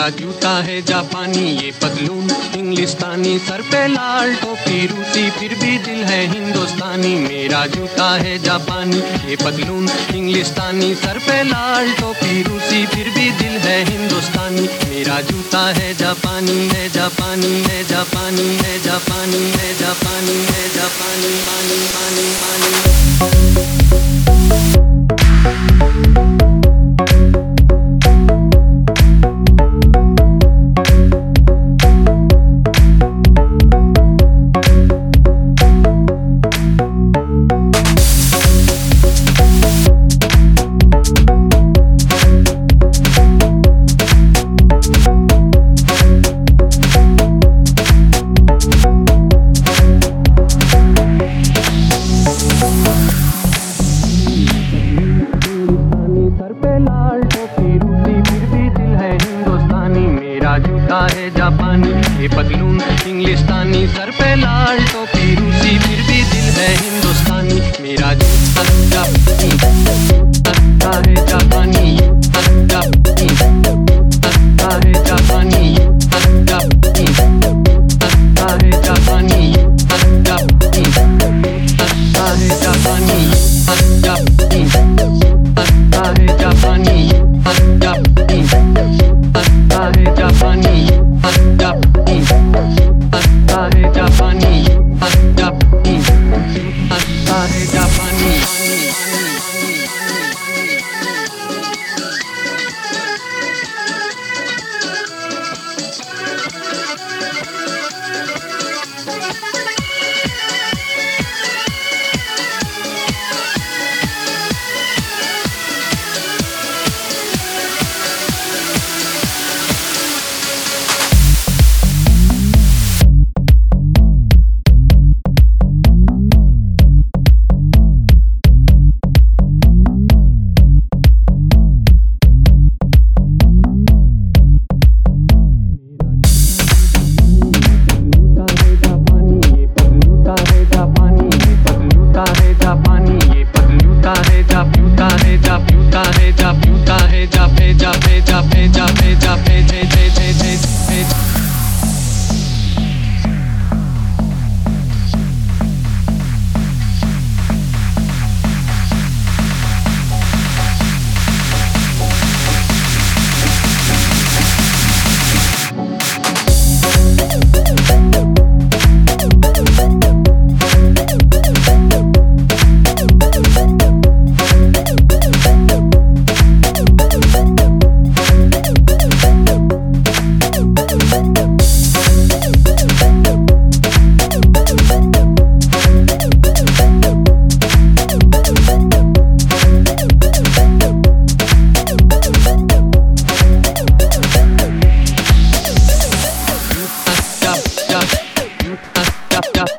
मेरा जूता है जापानी ये पतलून इंग्लिस्तानी सर पे लाल टोपी रूसी, फिर भी दिल है हिंदुस्तानी। मेरा जूता है जापानी ये पतलून इंग्लिस्तानी सर पे लाल टोपी रूसी, फिर भी दिल है हिंदुस्तानी। मेरा जूता है जापानी है जापानी है जापानी है जापानी है जापानी है जापानी पानी पानी पानी। मेरा है जापानी। ये पतलून इंग्लिस्तानी सर पे लाल टोपी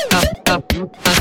up, up, up.